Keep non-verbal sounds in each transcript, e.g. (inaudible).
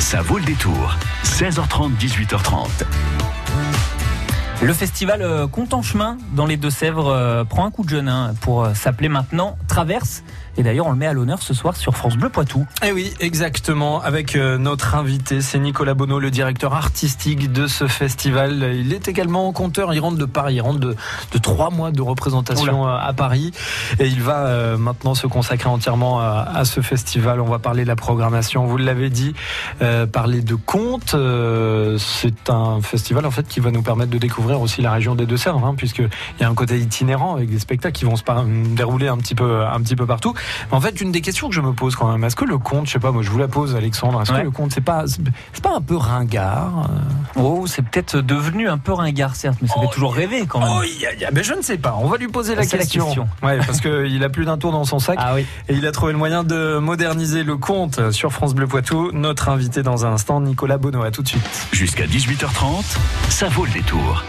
Ça vaut le détour. 16h30, 18h30. Le festival euh, Compte en chemin dans les Deux-Sèvres euh, prend un coup de jeune hein, pour euh, s'appeler maintenant Traverse. Et d'ailleurs, on le met à l'honneur ce soir sur France Bleu Poitou. Eh oui, exactement. Avec euh, notre invité, c'est Nicolas Bonneau, le directeur artistique de ce festival. Il est également conteur. Il rentre de Paris. Il rentre de, de trois mois de représentation euh, à Paris. Et il va euh, maintenant se consacrer entièrement à, à ce festival. On va parler de la programmation. Vous l'avez dit, euh, parler de contes. Euh, c'est un festival en fait qui va nous permettre de découvrir aussi la région des Deux-Sèvres, hein, puisqu'il y a un côté itinérant avec des spectacles qui vont se dérouler un petit peu, un petit peu partout. En fait, une des questions que je me pose quand même, est-ce que le conte, je sais pas, moi je vous la pose, Alexandre, est-ce Ouais. que le conte, c'est pas, c'est pas un peu ringard euh Oh, c'est peut-être devenu un peu ringard, certes, mais ça fait toujours rêver quand même. Oh, y a- y a- mais je ne sais pas. On va lui poser la C'est la question. question. Ouais, parce qu'il a plus d'un tour dans son sac (laughs) Ah oui. et il a trouvé le moyen de moderniser le conte sur France Bleu Poitou. Notre invité dans un instant, Nicolas Bonneau. À tout de suite. Jusqu'à 18h30, ça vaut le détour.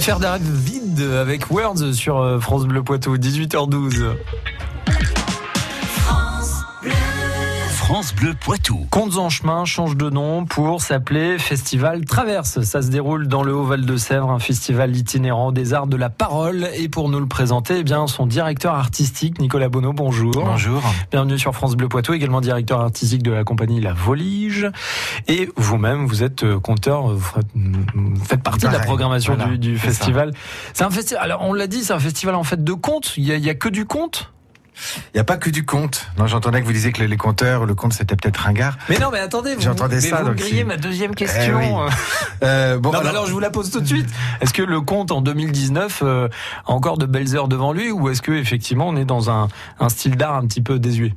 FR d'arrêt vide avec Words sur euh, France Bleu Poitou, 18h12. France Bleu Poitou. Contes en chemin change de nom pour s'appeler Festival Traverse. Ça se déroule dans le Haut-Val de Sèvres, un festival itinérant des arts de la parole. Et pour nous le présenter, eh bien, son directeur artistique, Nicolas Bonneau, bonjour. Bonjour. Bienvenue sur France Bleu Poitou, également directeur artistique de la compagnie La Volige. Et vous-même, vous êtes euh, conteur, vous faites- vous faites partie de la programmation voilà, du, festival. C'est un festival, alors on l'a dit, c'est un festival en fait de contes. Il y a, a que du conte? Il n'y a pas que du conte. Non, j'entendais que vous disiez que les, conteurs, le conte c'était peut-être ringard. Mais non, mais attendez, vous, J'entendais ça, vous donc grillez si- ma deuxième question. oui. euh. Euh, bon, Non, alors- alors je vous la pose tout de suite. Est-ce que le conte en 2019 euh, a encore de belles heures devant lui ou est-ce que effectivement on est dans un, un style d'art un petit peu désuet?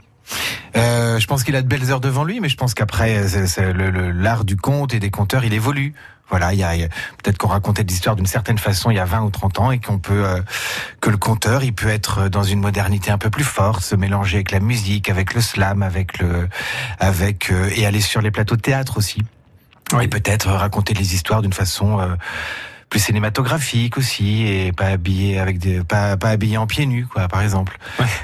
Euh, je pense qu'il a de belles heures devant lui, mais je pense qu'après, c'est- c'est le- le- l'art du conte et des conteurs, il évolue. Voilà, il y a, peut-être qu'on racontait des histoires d'une certaine façon il y a 20 ou 30 ans et qu'on peut euh, que le conteur, il peut être dans une modernité un peu plus forte, se mélanger avec la musique, avec le slam, avec le avec euh, et aller sur les plateaux de théâtre aussi. Oui. Et peut-être raconter les histoires d'une façon euh, plus cinématographique aussi et pas habillé avec des pas pas habillé en pieds nus quoi par exemple.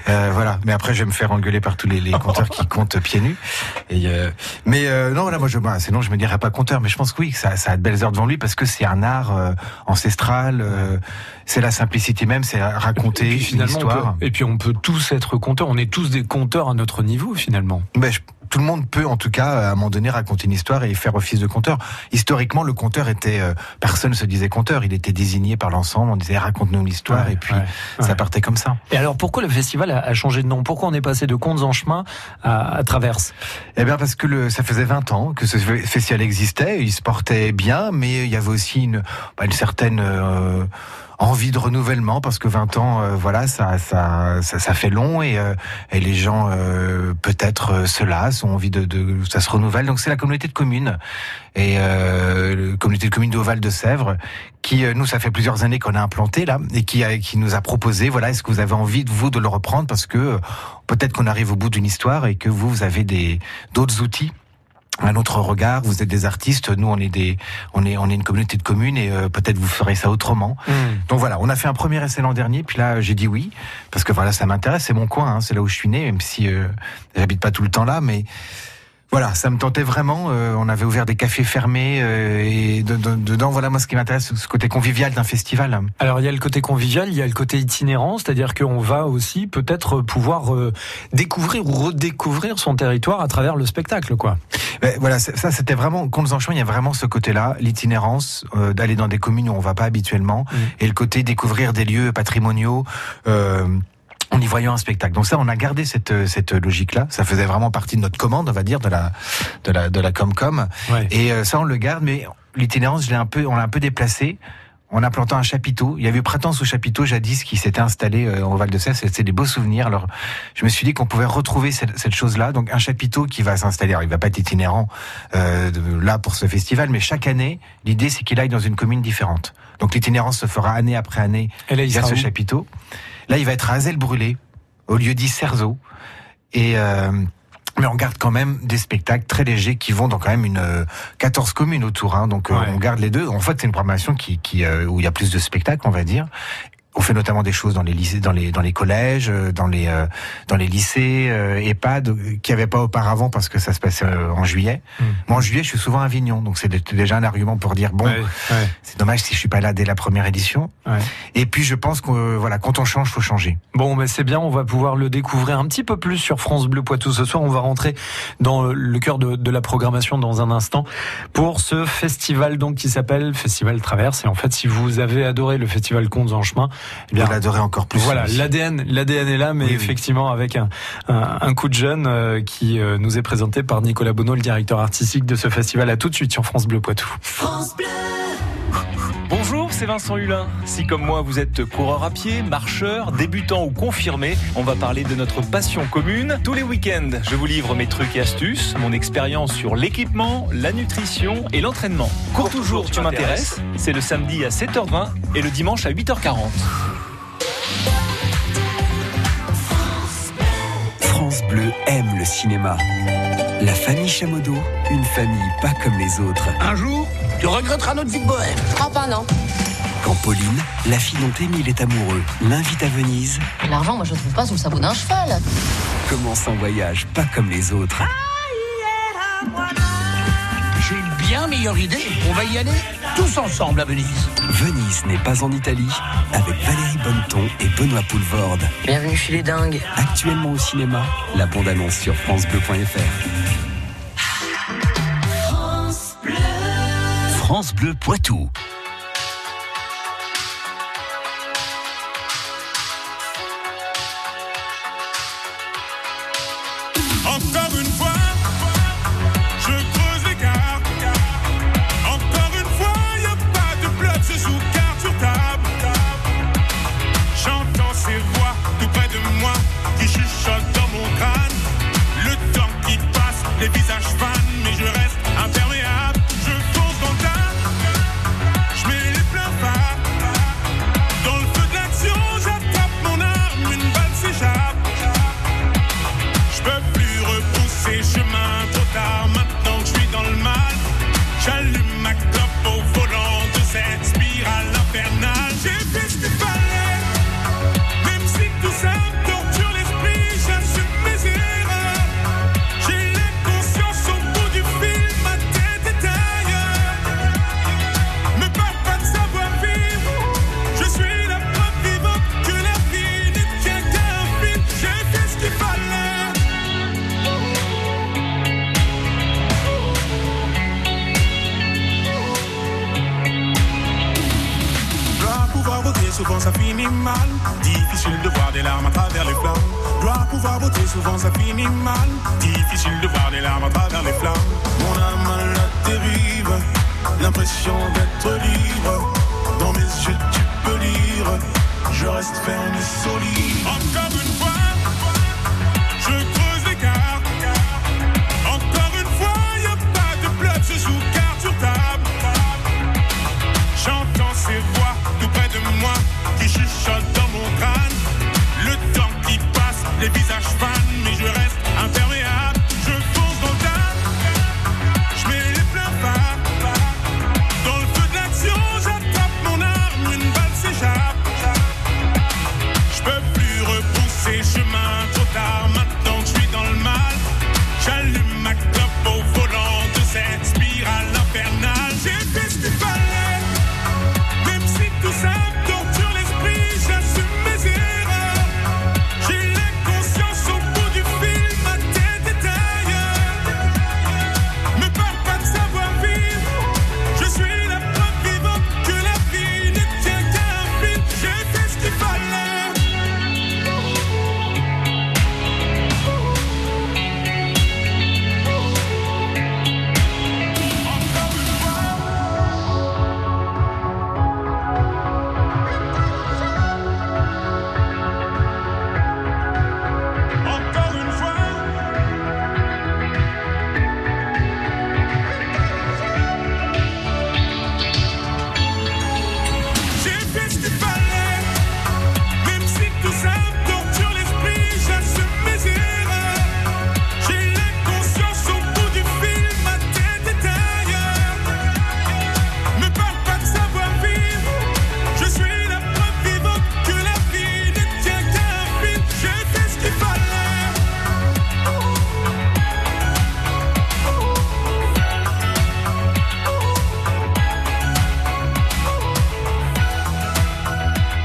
Euh, voilà. Mais après je vais me faire engueuler par tous les, les compteurs qui (laughs) comptent pieds nus. Et euh, mais euh, non voilà moi je bah, sinon je me dirais pas compteur mais je pense que oui que ça ça a de belles heures devant lui parce que c'est un art euh, ancestral. euh, c'est la simplicité même, c'est raconter et puis, une histoire. peut- et puis on peut tous être conteurs. On est tous des conteurs à notre niveau finalement. Ben, je- tout le monde peut, en tout cas, à un moment donné, raconter une histoire et faire office de conteur. Historiquement, le conteur était, euh, personne se disait conteur. Il était désigné par l'ensemble. On disait raconte-nous l'histoire Ouais, et puis ouais, ça ouais. partait comme ça. Et alors pourquoi le festival a, a changé de nom? Pourquoi on est passé de Contes en chemin à, à Traverse Eh bien, parce que le, ça faisait 20 ans que ce festival existait. Il se portait bien, mais il y avait aussi une, bah, une certaine euh, envie de renouvellement parce que 20 ans, euh, voilà, ça, ça, ça, ça fait long et, euh, et les gens euh, peut-être euh, se lassent, ont envie de, de, ça se renouvelle. Donc c'est la communauté de communes et euh, la communauté de communes de Val de Sèvres qui, euh, nous, ça fait plusieurs années qu'on a implanté là et qui, qui nous a proposé, voilà, est-ce que vous avez envie de vous de le reprendre parce que peut-être qu'on arrive au bout d'une histoire et que vous, vous avez des d'autres outils? Un autre regard. Vous êtes des artistes, nous on est des, on est, on est une communauté de communes et euh, peut-être vous ferez ça autrement. Donc voilà, on a fait un premier essai l'an dernier, puis là j'ai dit oui parce que voilà ça m'intéresse, c'est mon coin, hein, c'est là où je suis né, même si euh, j'habite pas tout le temps là, mais voilà, ça me tentait vraiment. euh, on avait ouvert des cafés fermés euh, et de- de- dedans, voilà moi ce qui m'intéresse, c'est ce côté convivial d'un festival. Alors il y a le côté convivial, il y a le côté itinérant, c'est-à-dire qu'on va aussi peut-être pouvoir euh, découvrir ou redécouvrir son territoire à travers le spectacle, quoi. Ben, voilà, ça c'était vraiment, Contes en chemin, il y a vraiment ce côté-là, l'itinérance, euh, d'aller dans des communes où on va pas habituellement, Mm. et le côté découvrir des lieux patrimoniaux. Euh, en y voyant un spectacle. Donc ça, on a gardé cette euh, cette logique-là. Ça faisait vraiment partie de notre commande, on va dire, de la de la de la Comcom. Ouais. Et euh, ça, on le garde, mais l'itinérance, je l'ai un peu, on l'a un peu déplacé en implantant un chapiteau. Il y avait eu Printemps sous chapiteau jadis qui s'était installé euh, au Val de Sèvres. C'était des beaux souvenirs. Alors, je me suis dit qu'on pouvait retrouver cette, cette chose-là. Donc, un chapiteau qui va s'installer. Alors, il va pas être itinérant euh, là pour ce festival, mais chaque année, l'idée c'est qu'il aille dans une commune différente. Donc, l'itinérance se fera année après année Et là, il via ce chapiteau. Là, il va être à Azel brûlé, au lieu dit Cerzeau. Et euh, mais on garde quand même des spectacles très légers qui vont dans quand même une euh, 14 communes autour. Hein, donc euh, Ouais. on garde les deux. En fait, c'est une programmation qui, qui euh, où il y a plus de spectacles, on va dire. On fait notamment des choses dans les lycées, dans les dans les collèges, euh, dans les euh, dans les lycées, euh, EHPAD, euh, qu'il n'y avait pas auparavant parce que ça se passait euh, en juillet. Mm. Moi, en juillet, je suis souvent à Avignon, donc c'est dé- déjà un argument pour dire bon, Ouais, ouais, c'est dommage si je suis pas là dès la première édition. ouais. Et puis, je pense que euh, voilà, quand on change, faut changer. Bon, mais c'est bien, on va pouvoir le découvrir un petit peu plus sur France Bleu Poitou ce soir. On va rentrer dans le cœur de, de la programmation dans un instant pour ce festival donc qui s'appelle Festival Traverse. Et en fait, si vous avez adoré le festival Contes en chemin, eh bien, Vous l'adorez encore plus. Voilà, l'ADN, l'ADN est là, mais Oui, oui. effectivement avec un, un, un coup de jeune euh, qui euh, nous est présenté par Nicolas Bonneau, le directeur artistique de ce festival. À tout de suite sur France Bleu Poitou. Bonjour, c'est Vincent Hulin. Si comme moi vous êtes coureur à pied, marcheur, débutant ou confirmé, on va parler de notre passion commune. Tous les week-ends, je vous livre mes trucs et astuces, mon expérience sur l'équipement, la nutrition et l'entraînement. Cours toujours, tu m'intéresses. C'est le samedi à 7h20 et le dimanche à 8h40. France Bleu aime le cinéma. La famille Chamodo, une famille pas comme les autres. Un jour, tu regretteras notre vie de bohème. Oh bah non. Quand Pauline, la fille dont Émile est amoureux, l'invite à Venise, L'argent, moi je le trouve pas sous le sabot d'un cheval. commence un voyage pas comme les autres. J'ai une bien meilleure idée. On va y aller tous ensemble à Venise. Venise n'est pas en Italie, avec Valérie Bonneton et Benoît Poulvorde. Bienvenue chez les dingues. Actuellement au cinéma, la bande-annonce sur francebleu.fr. France Bleu Poitou. Les visages fans,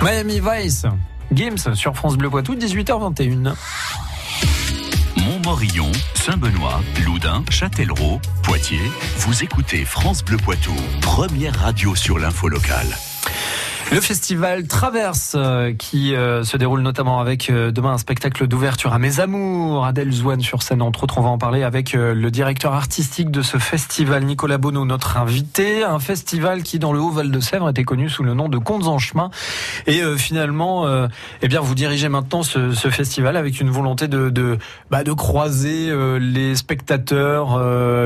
Miami Vice, Gims sur France Bleu Poitou, 18h21. Montmorillon, Saint-Benoît, Loudun, Châtellerault, Poitiers. Vous écoutez France Bleu Poitou, première radio sur l'info locale. Le festival Traverse euh, qui euh, se déroule notamment avec euh, demain un spectacle d'ouverture à Mes Amours, Adèle Zouane sur scène entre autres. On va en parler avec euh, le directeur artistique de ce festival, Nicolas Bonneau, notre invité. Un festival qui dans le Haut-Val de Sèvres était connu sous le nom de Contes en chemin. Et euh, finalement, euh, eh bien, vous dirigez maintenant ce, ce festival avec une volonté de, de, bah, de croiser les spectateurs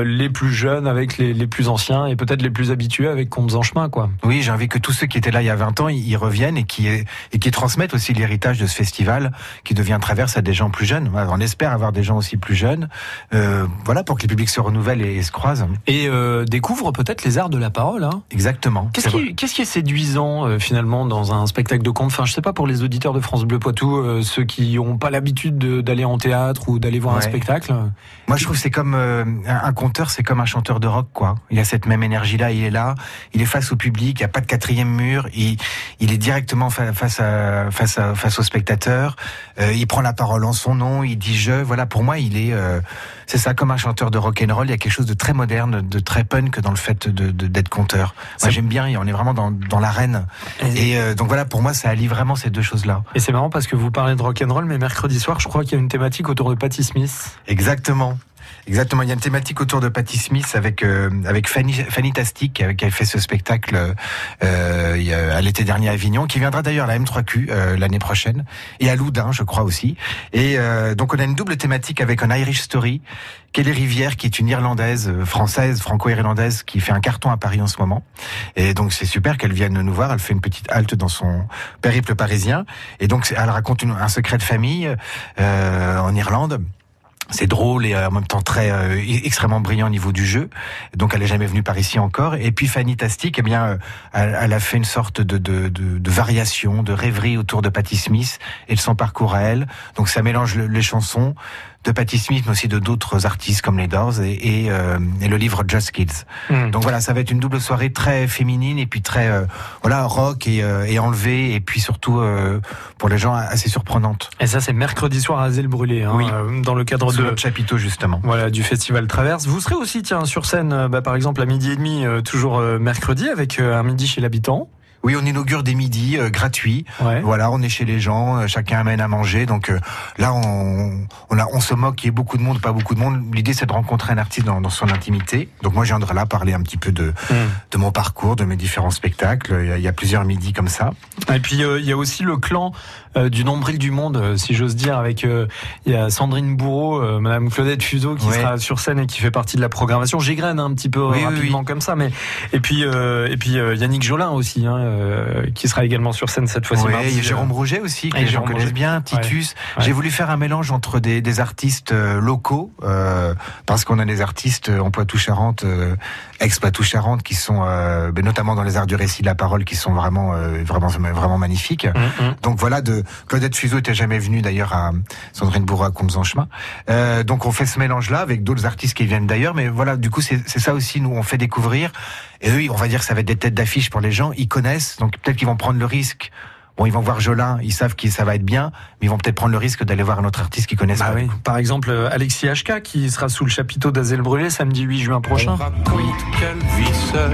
les plus jeunes avec les, les plus anciens et peut-être les plus habitués avec Contes en chemin, quoi. Oui, j'ai envie que tous ceux qui étaient là il y a 20 ans, ils reviennent et qui, et qui transmettent aussi l'héritage de ce festival qui devient traverse à des gens plus jeunes. On espère avoir des gens aussi plus jeunes, euh, voilà, pour que les publics se renouvellent et, et se croisent. Et euh, découvre peut-être les arts de la parole. Hein. Exactement. Qu'est-ce qui, est séduisant euh, finalement dans un spectacle de conte? Enfin, je sais pas pour les auditeurs de France Bleu Poitou, euh, ceux qui n'ont pas l'habitude de- d'aller en théâtre ou d'aller voir un spectacle. Moi, je trouve que c'est comme un un conteur, c'est comme un chanteur de rock, quoi. Il a cette même énergie-là, il est là, il est face au public, il n'y a pas de quatrième mur, il, il est directement fa- face à, face à, face au spectateur. Euh, il prend la parole en son nom. Il dit je. Voilà, pour moi, il est, euh, c'est ça, comme un chanteur de rock and roll. Il y a quelque chose de très moderne, de très punk dans le fait de d'être conteur. Moi, j'aime bien. On est vraiment dans dans l'arène. Et euh, donc voilà, pour moi, ça allie vraiment ces deux choses-là. Et c'est marrant parce que vous parlez de rock'n'roll, mais mercredi soir, je crois qu'il y a une thématique autour de Patti Smith. Exactement. Exactement. Il y a une thématique autour de Patti Smith avec euh, avec Fanny Fanny Tastic a- qui a fait ce spectacle euh, à l'été dernier à Avignon, qui viendra d'ailleurs à la M3Q euh, l'année prochaine et à Loudun, je crois aussi. Et euh, donc on a une double thématique avec un Irish Story. Kelly Rivière, qui est une Irlandaise, euh, française, franco-irlandaise, qui fait un carton à Paris en ce moment. Et donc c'est super qu'elle vienne nous voir. Elle fait une petite halte dans son périple parisien. Et donc elle raconte une- un secret de famille euh, en Irlande. C'est drôle et euh, en même temps très euh, e- extrêmement brillant au niveau du jeu. Donc elle est jamais venue par ici encore. Et puis Fanny Tastic, eh bien, euh, elle, elle a fait une sorte de, de, de, variation, de rêverie autour de Patti Smith et de son parcours à elle. Donc ça mélange le- les chansons de Patti Smith, mais aussi de d'autres artistes comme les Doors et, et, euh, et le livre Just Kids. Mm. Donc voilà, ça va être une double soirée très féminine et puis très euh, voilà rock et, euh, et enlevé et puis surtout euh, pour les gens assez surprenante. Et ça, c'est mercredi soir à Zelle Brûlé, hein, Oui. euh, dans le cadre Sous de notre chapiteau justement. voilà du festival Traverse. Vous serez aussi tiens sur scène, euh, bah, par exemple à midi et demi, euh, toujours euh, mercredi avec euh, un midi chez l'habitant. Oui, on inaugure des midis euh, gratuits. Ouais. Voilà, on est chez les gens, euh, chacun amène à manger. Donc euh, là, on, on, a, on se moque qu'il y ait beaucoup de monde, pas beaucoup de monde. L'idée, c'est de rencontrer un artiste dans, dans son intimité. Donc moi, je viendrai là parler un petit peu de, Mm. de mon parcours, de mes différents spectacles. Il y a, il y a plusieurs midis comme ça. Et puis il y a aussi le clan du nombril du monde, euh, si j'ose dire, avec euh, il y a Sandrine Bourreau, euh, Madame Claudette Fuseau qui Ouais. sera sur scène et qui fait partie de la programmation. J'égrène un petit peu Oui, oui, rapidement comme ça, mais et puis euh, et puis euh, Yannick Jolin aussi, hein, euh, qui sera également sur scène cette fois-ci. Ouais, euh, Jérôme Rouget aussi, que et les gens connaissent Rouget. bien, Titus. Ouais. J'ai voulu faire un mélange entre des, des artistes euh, locaux, euh, parce qu'on a des artistes euh, en Poitou-Charentes, euh, ex-Poitou-Charentes, qui sont euh, ben, notamment dans les arts du récit de la parole, qui sont vraiment, euh, vraiment, vraiment magnifiques. Mm, mm. Donc voilà, de Claudette Fuseau était jamais venue d'ailleurs à Sandrine Bourreau à Combes en chemin. Euh, donc on fait ce mélange-là avec d'autres artistes qui viennent d'ailleurs, mais voilà, du coup c'est c'est ça aussi, nous on fait découvrir. Et eux, on va dire que ça va être des têtes d'affiche pour les gens, ils connaissent, donc peut-être qu'ils vont prendre le risque. Bon, ils vont voir Jolin, ils savent que ça va être bien, mais ils vont peut-être prendre le risque d'aller voir un autre artiste qu'ils connaissent Bah pas. oui. Par exemple, euh, Alexis HK qui sera sous le chapiteau d'Azel Brûlé samedi 8 juin prochain. On qu'elle vit seule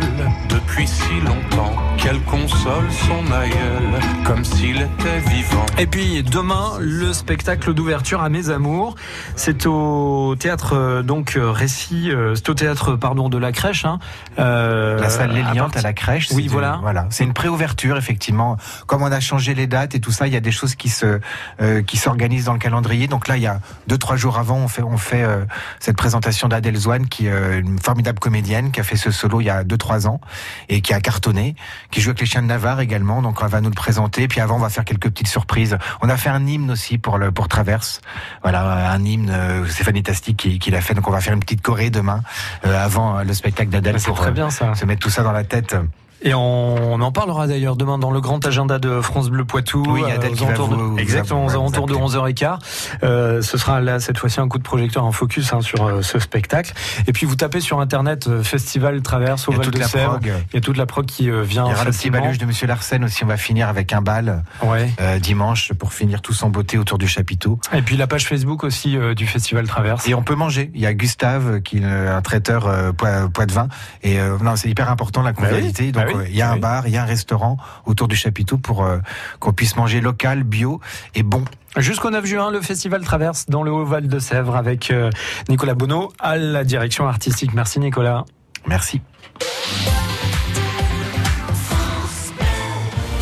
depuis si longtemps, qu'elle console son aïeul comme s'il était vivant. Et puis demain, le spectacle d'ouverture à Mes Amours, c'est au théâtre euh, donc euh, récit, c'est au théâtre pardon de la crèche. Hein, euh, La salle à Léliante à, partir- la crèche. Oui, voilà. une- voilà. C'est une préouverture, effectivement. Comme on a changé les dates et tout ça, il y a des choses qui se euh, qui s'organisent dans le calendrier. Donc là, il y a deux trois jours avant, on fait on fait euh, cette présentation d'Adèle Zouane, qui est euh, une formidable comédienne, qui a fait ce solo il y a deux trois ans et qui a cartonné, qui joue avec les chiens de Navarre également. Donc elle va nous le présenter. Puis avant, on va faire quelques petites surprises. On a fait un hymne aussi pour le pour Traverse. Voilà, un hymne. C'est Fanny Tastic qui, qui l'a fait. Donc on va faire une petite choré demain euh, avant le spectacle d'Adèle C'est pour très bien ça. se mettre tout ça dans la tête. Et on, on en parlera d'ailleurs demain dans le grand agenda de France Bleu Poitou. Oui, euh, aux qui va alentours de- vous- exactement, aux alentours de 11h15. Euh, ce sera là, cette fois-ci, un coup de projecteur en focus hein, sur euh, ce spectacle. Et puis vous tapez sur Internet euh, Festival Traverse au Il y a Val de Sèvres. Il y a toute la prog qui euh, vient Il y aura le petit baluche de Monsieur Larsen aussi. On va finir avec un bal Ouais. euh, dimanche pour finir tous en beauté autour du chapiteau. Et puis la page Facebook aussi euh, du Festival Traverse. Et on peut manger. Il y a Gustave qui est un traiteur euh, poids, de vin. Et euh, non, c'est hyper important la Bah oui, convivialité. bah Donc oui, il y a un bar, il y a un restaurant autour du chapiteau pour euh, qu'on puisse manger local, bio et bon. Jusqu'au 9 juin, le festival traverse dans le Haut-Val de Sèvres avec euh, Nicolas Bonneau à la direction artistique. Merci Nicolas. Merci.